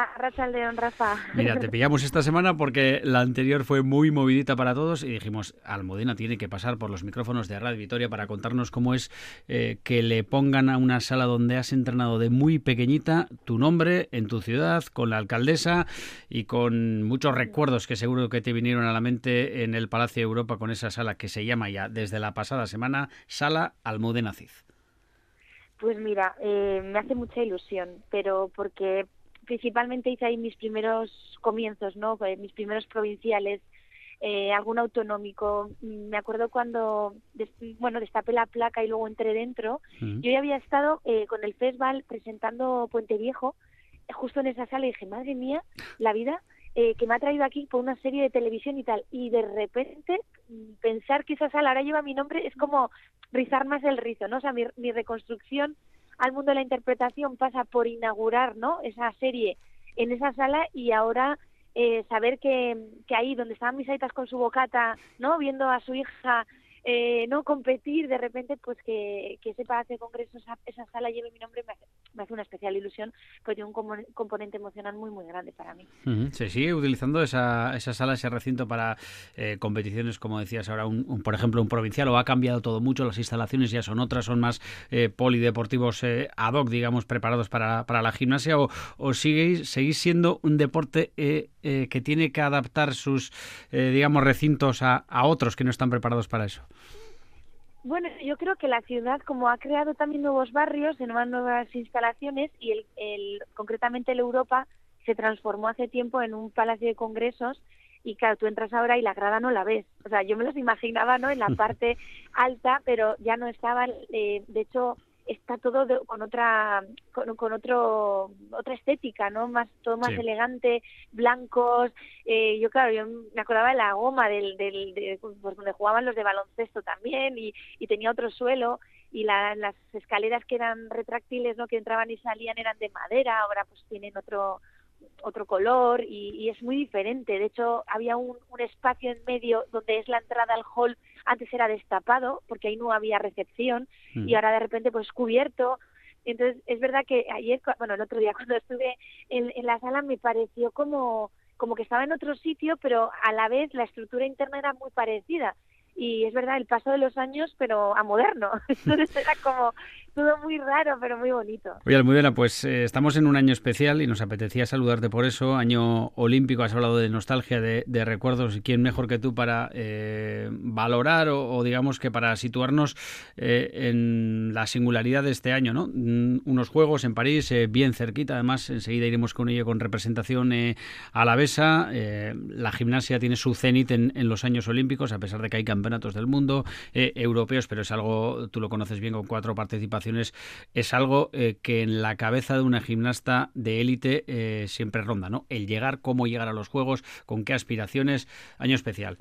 A León, Rafa. Mira, te pillamos esta semana porque la anterior fue muy movidita para todos y dijimos, Almudena tiene que pasar por los micrófonos de Radio Vitoria para contarnos cómo es eh, que le pongan a una sala donde has entrenado de muy pequeñita tu nombre en tu ciudad, con la alcaldesa y con muchos recuerdos que seguro que te vinieron a la mente en el Palacio de Europa con esa sala que se llama ya desde la pasada semana Sala Almudena Cid. Pues mira, eh, me hace mucha ilusión, pero porque principalmente hice ahí mis primeros comienzos, ¿no? Eh, mis primeros provinciales, eh, algún autonómico. Me acuerdo cuando, bueno, destapé la placa y luego entré dentro. Yo ya había estado eh, con el festival presentando Puente Viejo, justo en esa sala y dije, madre mía, la vida que me ha traído aquí por una serie de televisión y tal. Y de repente pensar que esa sala ahora lleva mi nombre es como rizar más el rizo, ¿no? O sea, mi, mi reconstrucción al mundo de la interpretación pasa por inaugurar ¿no? esa serie en esa sala y ahora eh, saber que, que ahí donde estaban mis aitas con su bocata, ¿no? viendo a su hija eh, no competir de repente pues que, que ese Palacio de Congresos esa, sala lleve mi nombre me hace, me hace una especial ilusión porque tiene un componente emocional muy muy grande para mí. Se sigue utilizando esa, esa sala ese recinto para eh, competiciones como decías ahora un, por ejemplo un provincial o ha cambiado todo mucho las instalaciones ya son otras son más eh, polideportivos eh, ad hoc digamos preparados para, para la gimnasia o, o seguís siendo un deporte que tiene que adaptar sus digamos recintos a, a otros que no están preparados para eso bueno, yo creo que la ciudad, como ha creado también nuevos barrios, en nuevas instalaciones, y el, el, concretamente el Europa se transformó hace tiempo en un palacio de congresos, y claro, tú entras ahora y la grada no la ves. O sea, yo me los imaginaba, ¿no? En la parte alta, pero ya no estaban, eh, de hecho, está todo con otra con, otro otra estética no más todo más elegante blancos eh, yo claro yo me acordaba de la goma del, del de, pues, donde jugaban los de baloncesto también y, y tenía otro suelo y las escaleras que eran retráctiles no que entraban y salían eran de madera ahora pues tienen otro otro color y, es muy diferente. De hecho, había un, espacio en medio donde es la entrada al hall, antes era destapado porque ahí no había recepción y mm. ahora de repente pues cubierto. Entonces, es verdad que ayer, bueno, el otro día cuando estuve en, en la sala me pareció como, como que estaba en otro sitio, pero a la vez la estructura interna era muy parecida y es verdad el paso de los años pero a moderno entonces era como todo muy raro, pero muy bonito. Oye, Almudena, pues eh, estamos en un año especial y nos apetecía saludarte por eso. Año olímpico, has hablado de nostalgia, de, recuerdos. ¿Y quién mejor que tú para eh, valorar o, digamos que para situarnos eh, en la singularidad de este año, ¿no? Mm, unos juegos en París, bien cerquita, además, enseguida iremos con ello con representación alavesa. la gimnasia tiene su cenit en, en, los años olímpicos, a pesar de que hay campeonatos del mundo, europeos, pero es algo, tú lo conoces bien, con cuatro participaciones es algo eh, que en la cabeza de una gimnasta de élite eh, siempre ronda, ¿no? El llegar, cómo llegar a los Juegos, con qué aspiraciones, año especial.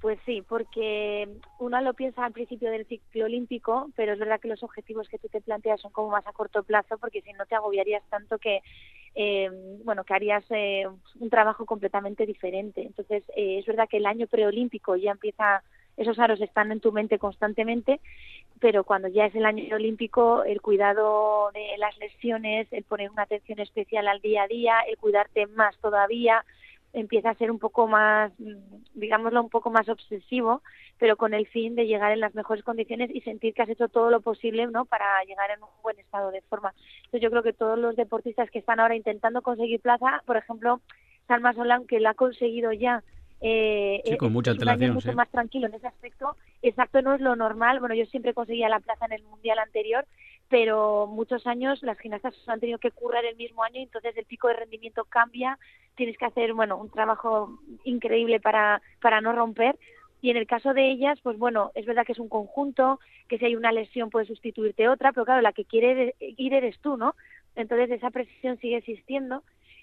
Pues sí, porque uno lo piensa al principio del ciclo olímpico, pero es verdad que los objetivos que tú te planteas son como más a corto plazo, porque si no te agobiarías tanto que, eh, bueno, que harías un trabajo completamente diferente. Entonces, es verdad que el año preolímpico ya empieza esos aros están en tu mente constantemente, pero cuando ya es el año olímpico, el cuidado de las lesiones, el poner una atención especial al día a día, el cuidarte más todavía, empieza a ser un poco más, digámoslo, un poco más obsesivo, pero con el fin de llegar en las mejores condiciones y sentir que has hecho todo lo posible, ¿no? Para llegar en un buen estado de forma. Entonces yo creo que todos los deportistas que están ahora intentando conseguir plaza, por ejemplo, Salma Solán, que la ha conseguido ya eh, sí, con mucha antelación. mucho más tranquilo en ese aspecto. Exacto, no es lo normal. Bueno, yo siempre conseguía la plaza en el mundial anterior, pero muchos años las gimnastas han tenido que currar el mismo año, entonces el pico de rendimiento cambia. Tienes que hacer, bueno, un trabajo increíble para, para no romper. Y en el caso de ellas, pues bueno, es verdad que es un conjunto, que si hay una lesión puede sustituirte otra, pero claro, la que quiere ir eres tú, ¿no? Entonces esa presión sigue existiendo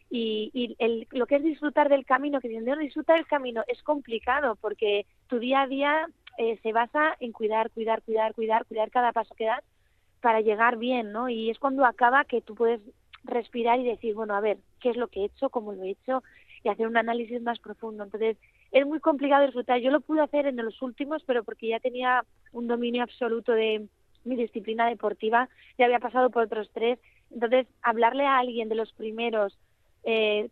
y, y el, lo que es disfrutar del camino, que si no disfrutar del camino es complicado porque tu día a día eh, se basa en cuidar, cuidar, cuidar, cuidar, cuidar cada paso que das para llegar bien, ¿no? Y es cuando acaba que tú puedes respirar y decir, bueno, a ver, ¿qué es lo que he hecho? ¿Cómo lo he hecho? Y hacer un análisis más profundo. Entonces, es muy complicado disfrutar. Yo lo pude hacer en los últimos, pero porque ya tenía un dominio absoluto de mi disciplina deportiva, ya había pasado por otros tres Entonces, hablarle a alguien de los primeros eh,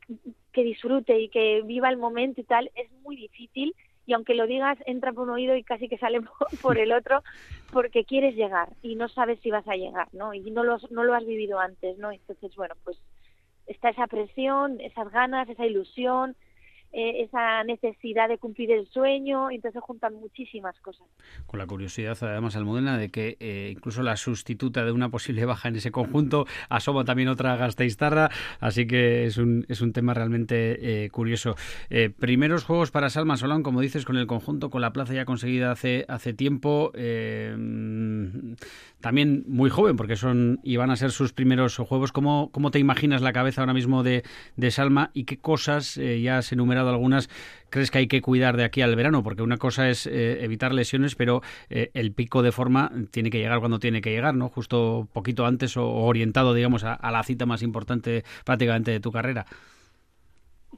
que disfrute y que viva el momento y tal es muy difícil y aunque lo digas entra por un oído y casi que sale por el otro porque quieres llegar y no sabes si vas a llegar, ¿no? Y no lo, no lo has vivido antes, ¿no? Entonces, bueno, pues está esa presión, esas ganas, esa ilusión, eh, esa necesidad de cumplir el sueño, entonces juntan muchísimas cosas. Con la curiosidad, además, Almudena, de que eh, incluso la sustituta de una posible baja en ese conjunto asoma también otra Gasteiztarra, así que es un, es un tema realmente eh, curioso. primeros juegos para Salma Solán, como dices, con el conjunto, con la plaza ya conseguida hace, hace tiempo, también muy joven, porque son y a ser sus primeros juegos. ¿Cómo, cómo te imaginas la cabeza ahora mismo de, de Salma y qué cosas ya se enumeran algunas, crees que hay que cuidar de aquí al verano? Porque una cosa es eh, evitar lesiones, pero eh, el pico de forma tiene que llegar cuando tiene que llegar, ¿no? Justo poquito antes o, orientado, digamos, a, la cita más importante prácticamente de tu carrera.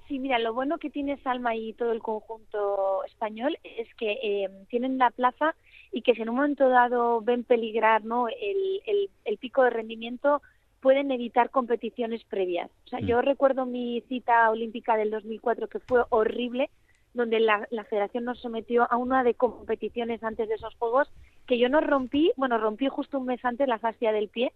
Sí, mira, lo bueno que tiene Salma y todo el conjunto español es que eh, tienen la plaza y que si en un momento dado ven peligrar ¿no? el, el pico de rendimiento, pueden evitar competiciones previas. O sea, mm. yo recuerdo mi cita olímpica del 2004 que fue horrible, donde la, federación nos sometió a una de competiciones antes de esos juegos que yo no rompí, bueno, rompí justo un mes antes la fascia del pie,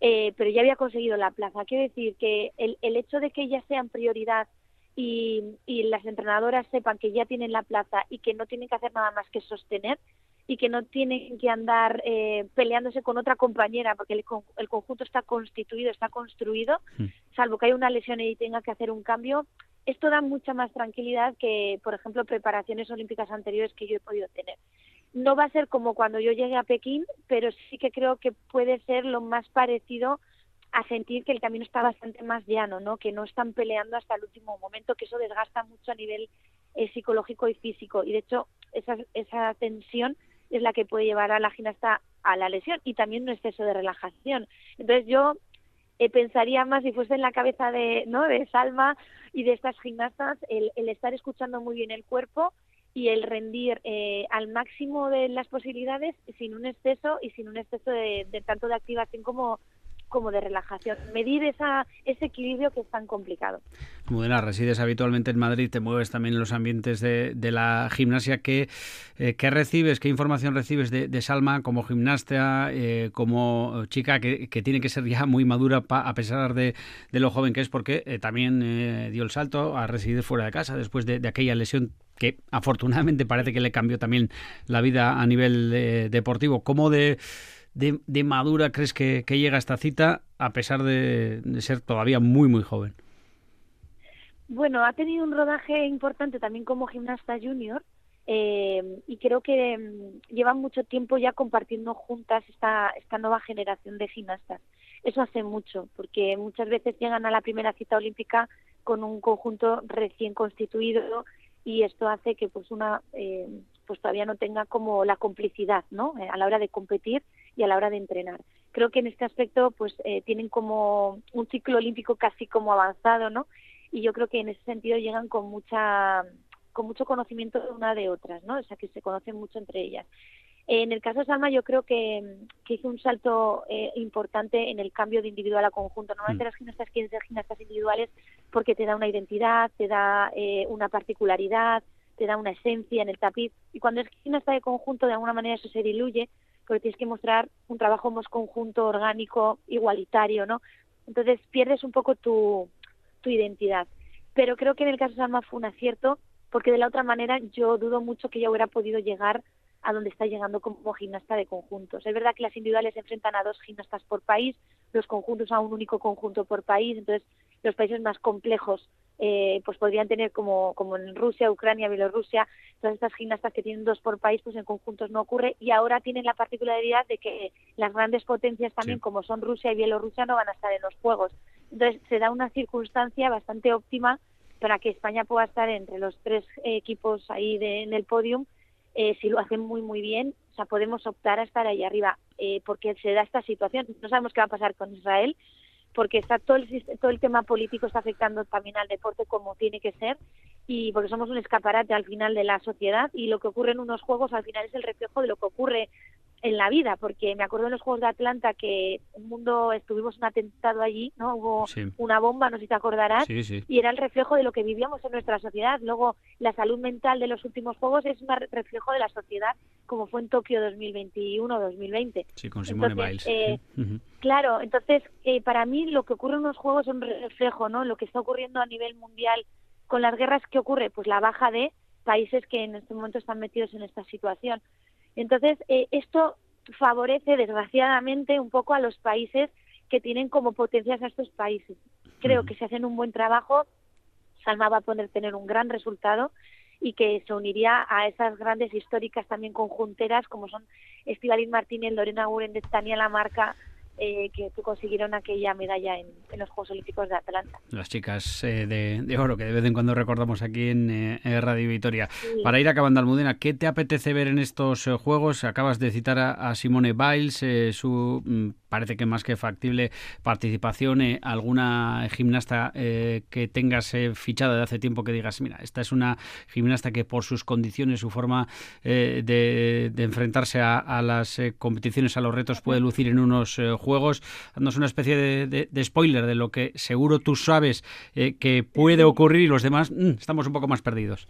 eh, pero ya había conseguido la plaza. Quiero decir que el, el hecho de que ellas sean prioridad y, y las entrenadoras sepan que ya tienen la plaza y que no tienen que hacer nada más que sostener, y que no tienen que andar eh, peleándose con otra compañera porque el, el, conjunto está constituido, está construido, hmm. salvo que haya una lesión y tenga que hacer un cambio. Esto da mucha más tranquilidad que, por ejemplo, preparaciones olímpicas anteriores que yo he podido tener. No va a ser como cuando yo llegué a Pekín, pero sí que creo que puede ser lo más parecido a sentir que el camino está bastante más llano, ¿no? Que no están peleando hasta el último momento, que eso desgasta mucho a nivel eh, psicológico y físico. Y de hecho, esa, esa tensión es la que puede llevar a la gimnasta a la lesión y también un exceso de relajación. Entonces yo eh, pensaría más si fuese en la cabeza de, ¿no? de Salma y de estas gimnastas el, estar escuchando muy bien el cuerpo y el rendir eh, al máximo de las posibilidades sin un exceso y sin un exceso de tanto de activación como como de relajación, medir esa, ese equilibrio que es tan complicado. Mudena, resides habitualmente en Madrid, te mueves también en los ambientes de, la gimnasia. ¿Qué, eh, ¿Qué, recibes, qué información recibes de, Salma como gimnasta, eh, como chica que, tiene que ser ya muy madura a pesar de, lo joven que es? Porque eh, también dio el salto a residir fuera de casa después de, aquella lesión que afortunadamente parece que le cambió también la vida a nivel deportivo. ¿Cómo de de, madura crees que, llega esta cita a pesar de, ser todavía muy, muy joven? Bueno, ha tenido un rodaje importante también como gimnasta junior eh, y creo que mm, llevan mucho tiempo ya compartiendo juntas esta, esta nueva generación de gimnastas. Eso hace mucho, porque muchas veces llegan a la primera cita olímpica con un conjunto recién constituido y esto hace que pues una eh, pues todavía no tenga como la complicidad no eh, a la hora de competir y a la hora de entrenar creo que en este aspecto pues eh, tienen como un ciclo olímpico casi como avanzado no y yo creo que en ese sentido llegan con mucha con mucho conocimiento de una de otras no o sea que se conocen mucho entre ellas en el caso de Salma yo creo que, que hizo un salto eh, importante en el cambio de individual a conjunto. Normalmente mm. las gimnastas quieren ser gimnastas individuales porque te da una identidad, te da eh, una particularidad, te da una esencia en el tapiz. Y cuando es gimnasta de conjunto, de alguna manera eso se diluye, porque tienes que mostrar un trabajo más conjunto, orgánico, igualitario, ¿no? Entonces pierdes un poco tu, tu identidad. Pero creo que en el caso de Salma fue un acierto, porque de la otra manera yo dudo mucho que ella hubiera podido llegar a donde está llegando como gimnasta de conjuntos. Es verdad que las individuales se enfrentan a dos gimnastas por país, los conjuntos a un único conjunto por país, entonces los países más complejos eh, pues podrían tener como, como en Rusia, Ucrania, Bielorrusia, todas estas gimnastas que tienen dos por país, pues en conjuntos no ocurre y ahora tienen la particularidad de que las grandes potencias también, como son Rusia y Bielorrusia, no van a estar en los Juegos. Entonces se da una circunstancia bastante óptima para que España pueda estar entre los tres equipos ahí en el podium eh, si lo hacen muy muy bien, o sea, podemos optar a estar ahí arriba, eh, porque se da esta situación. No sabemos qué va a pasar con Israel, porque está todo el, todo el tema político está afectando también al deporte como tiene que ser y porque somos un escaparate al final de la sociedad y lo que ocurre en unos juegos al final es el reflejo de lo que ocurre en la vida, porque me acuerdo en los Juegos de Atlanta que un mundo estuvimos un atentado allí, ¿no? Hubo una bomba, no sé si te acordarás, y era el reflejo de lo que vivíamos en nuestra sociedad. Luego, la salud mental de los últimos Juegos es un reflejo de la sociedad, como fue en Tokio 2021-2020. Sí, con Simone Biles. Eh, claro, entonces, eh, para mí lo que ocurre en los Juegos es un reflejo, ¿no? Lo que está ocurriendo a nivel mundial con las guerras, ¿qué ocurre? Pues la baja de países que en este momento están metidos en esta situación. Entonces, eh, esto favorece, desgraciadamente, un poco a los países que tienen como potencias a estos países. Creo que si hacen un buen trabajo, Salma va a poder tener un gran resultado y que se uniría a esas grandes históricas también conjunteras como son Estivaliz Martínez, Lorena Guren de La Marca, eh, que, consiguieron aquella medalla en, los Juegos Olímpicos de Atlanta. Las chicas eh, de, oro que de vez en cuando recordamos aquí en, eh, Radio Vitoria. Para ir acabando, Almudena, ¿qué te apetece ver en estos Juegos? Acabas de citar a, Simone Biles, su mm, parece que más que factible participación. ¿Alguna gimnasta que tengas fichada de hace tiempo que digas, mira, esta es una gimnasta que por sus condiciones, su forma de, enfrentarse a, a las competiciones, a los retos, puede lucir en unos juegos, dándonos una especie de, spoiler de lo que seguro tú sabes eh, que puede ocurrir y los demás mm, estamos un poco más perdidos.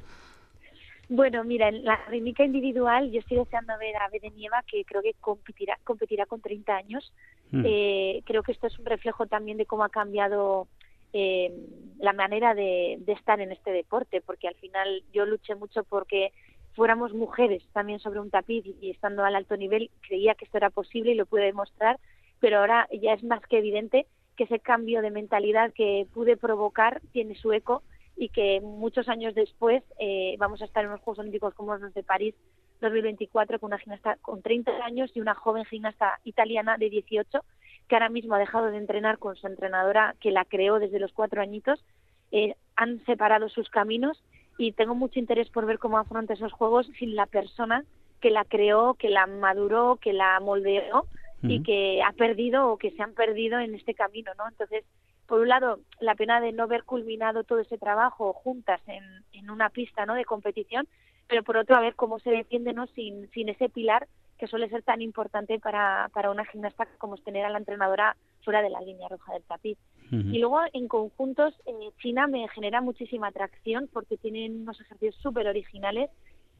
Bueno, mira, en la rítmica individual yo estoy deseando ver a Nieva, que creo que competirá, competirá con 30 años. Mm. Eh, creo que esto es un reflejo también de cómo ha cambiado eh, la manera de, de, estar en este deporte, porque al final yo luché mucho porque fuéramos mujeres también sobre un tapiz y estando al alto nivel creía que esto era posible y lo pude demostrar pero ahora ya es más que evidente que ese cambio de mentalidad que pude provocar tiene su eco y que muchos años después eh, vamos a estar en los Juegos Olímpicos como los de París 2024 con una gimnasta con 30 años y una joven gimnasta italiana de 18 que ahora mismo ha dejado de entrenar con su entrenadora que la creó desde los cuatro añitos. Eh, han separado sus caminos y tengo mucho interés por ver cómo afronta esos juegos sin la persona que la creó, que la maduró, que la moldeó y que ha perdido o que se han perdido en este camino, ¿no? Entonces, por un lado, la pena de no haber culminado todo ese trabajo juntas en, en una pista, ¿no? De competición, pero por otro, a ver cómo se defiende, ¿no? Sin, sin ese pilar que suele ser tan importante para, para una gimnasta como es tener a la entrenadora fuera de la línea roja del tapiz. Y luego en conjuntos, eh, China me genera muchísima atracción porque tienen unos ejercicios súper originales.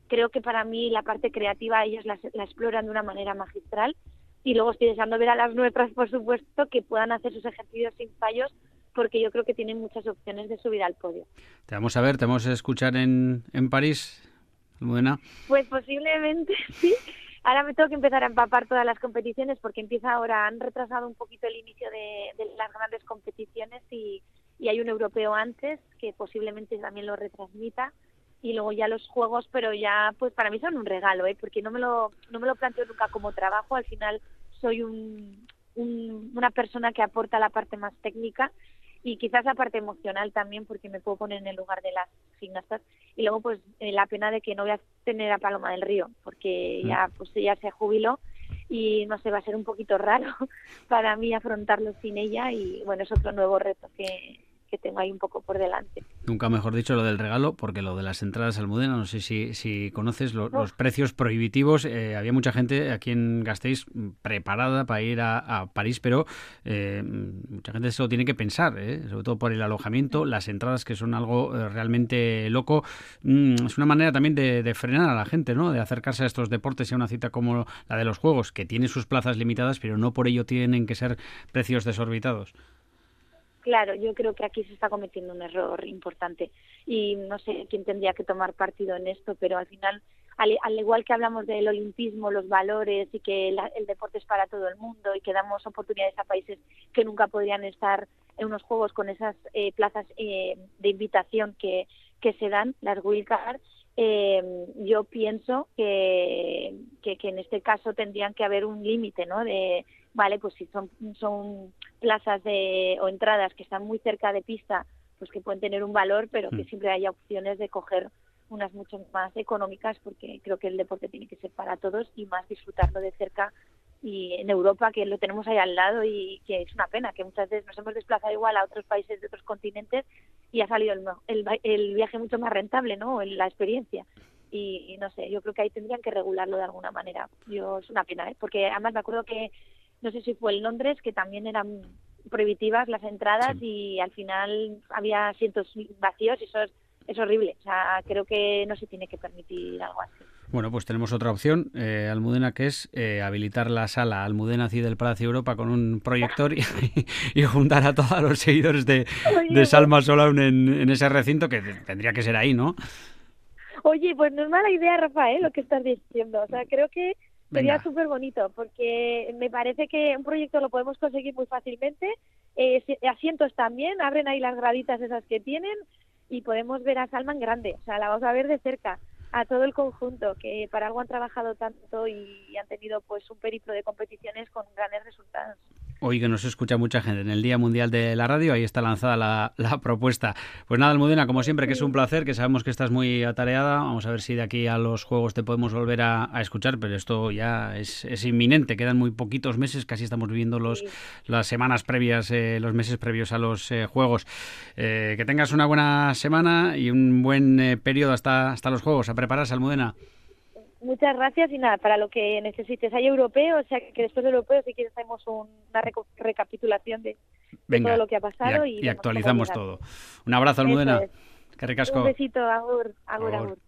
Creo que para mí la parte creativa ellos la, la exploran de una manera magistral y luego estoy deseando ver a las nuestras, por supuesto, que puedan hacer sus ejercicios sin fallos porque yo creo que tienen muchas opciones de subir al podio. Te vamos a ver, te vamos a escuchar en, en París, Almudena. Pues posiblemente sí. Ahora me tengo que empezar a empapar todas las competiciones porque empieza ahora, han retrasado un poquito el inicio de, de las grandes competiciones y, y hay un europeo antes que posiblemente también lo retransmita y luego ya los juegos, pero ya pues para mí son un regalo, ¿eh? porque no me lo no me lo planteo nunca como trabajo, al final soy un, una persona que aporta la parte más técnica y quizás la parte emocional también porque me puedo poner en el lugar de las gimnastas y luego pues eh, la pena de que no voy a tener a Paloma del Río porque mm. ya pues ella se jubiló y no sé va a ser un poquito raro para mí afrontarlo sin ella y bueno es otro nuevo reto que que tengo ahí un poco por delante. Nunca mejor dicho lo del regalo, porque lo de las entradas Almudena, no sé si, si conoces los precios prohibitivos. Eh, había mucha gente aquí en Gasteiz preparada para ir a, París, pero eh, mucha gente se lo tiene que pensar, eh, sobre todo por el alojamiento, las entradas que son algo realmente loco. Mm, es una manera también de, de, frenar a la gente, ¿no? de acercarse a estos deportes y a una cita como la de los Juegos, que tiene sus plazas limitadas, pero no por ello tienen que ser precios desorbitados. Claro, yo creo que aquí se está cometiendo un error importante y no sé quién tendría que tomar partido en esto, pero al final, al, igual que hablamos del olimpismo, los valores y que el deporte es para todo el mundo y que damos oportunidades a países que nunca podrían estar en unos juegos con esas eh, plazas eh, de invitación que, que se dan, las wildcards, eh, yo pienso que, que, que, en este caso tendrían que haber un límite, ¿no? De, vale, pues si son, son plazas de, o entradas que están muy cerca de pista, pues que pueden tener un valor, pero que mm. siempre haya opciones de coger unas mucho más económicas, porque creo que el deporte tiene que ser para todos y más disfrutarlo de cerca y en Europa que lo tenemos ahí al lado y que es una pena que muchas veces nos hemos desplazado igual a otros países de otros continentes y ha salido el, el, el viaje mucho más rentable, ¿no? La experiencia. y, no sé, yo creo que ahí tendrían que regularlo de alguna manera. Yo es una pena, ¿eh? porque además me acuerdo que no sé si fue en Londres que también eran prohibitivas las entradas y al final había asientos vacíos y eso es, es horrible. O sea, creo que no se tiene que permitir algo así. Bueno, pues tenemos otra opción, eh, Almudena, que es eh, habilitar la sala Almudena CI del Palacio Europa con un proyector y, juntar a todos los seguidores de, de Salma Solaun en, ese recinto, que tendría que ser ahí, ¿no? Oye, pues no es mala idea, Rafael, lo que estás diciendo. O sea, creo que sería súper bonito, porque me parece que un proyecto lo podemos conseguir muy fácilmente. Eh, asientos también, abren ahí las graditas esas que tienen y podemos ver a Salma en grande. O sea, la vamos a ver de cerca a todo el conjunto que para algo han trabajado tanto y han tenido pues un periplo de competiciones con grandes resultados. Hoy que nos escucha mucha gente en el Día Mundial de la Radio, ahí está lanzada la, propuesta. Pues nada, Almudena, como siempre, que es un placer, que sabemos que estás muy atareada. Vamos a ver si de aquí a los Juegos te podemos volver a, escuchar, pero esto ya es, inminente. Quedan muy poquitos meses, casi estamos viviendo los, las semanas previas, eh, los meses previos a los eh, Juegos. Eh, que tengas una buena semana y un buen periodo hasta, hasta los Juegos. Prepararse, Almudena. Muchas gracias y nada, para lo que necesites. Hay europeos, o sea que después del europeo si quieres hacemos una recapitulación de, todo lo que ha pasado. Y, actualizamos todo. Un abrazo, Almudena. Un besito, agur, agur. agur.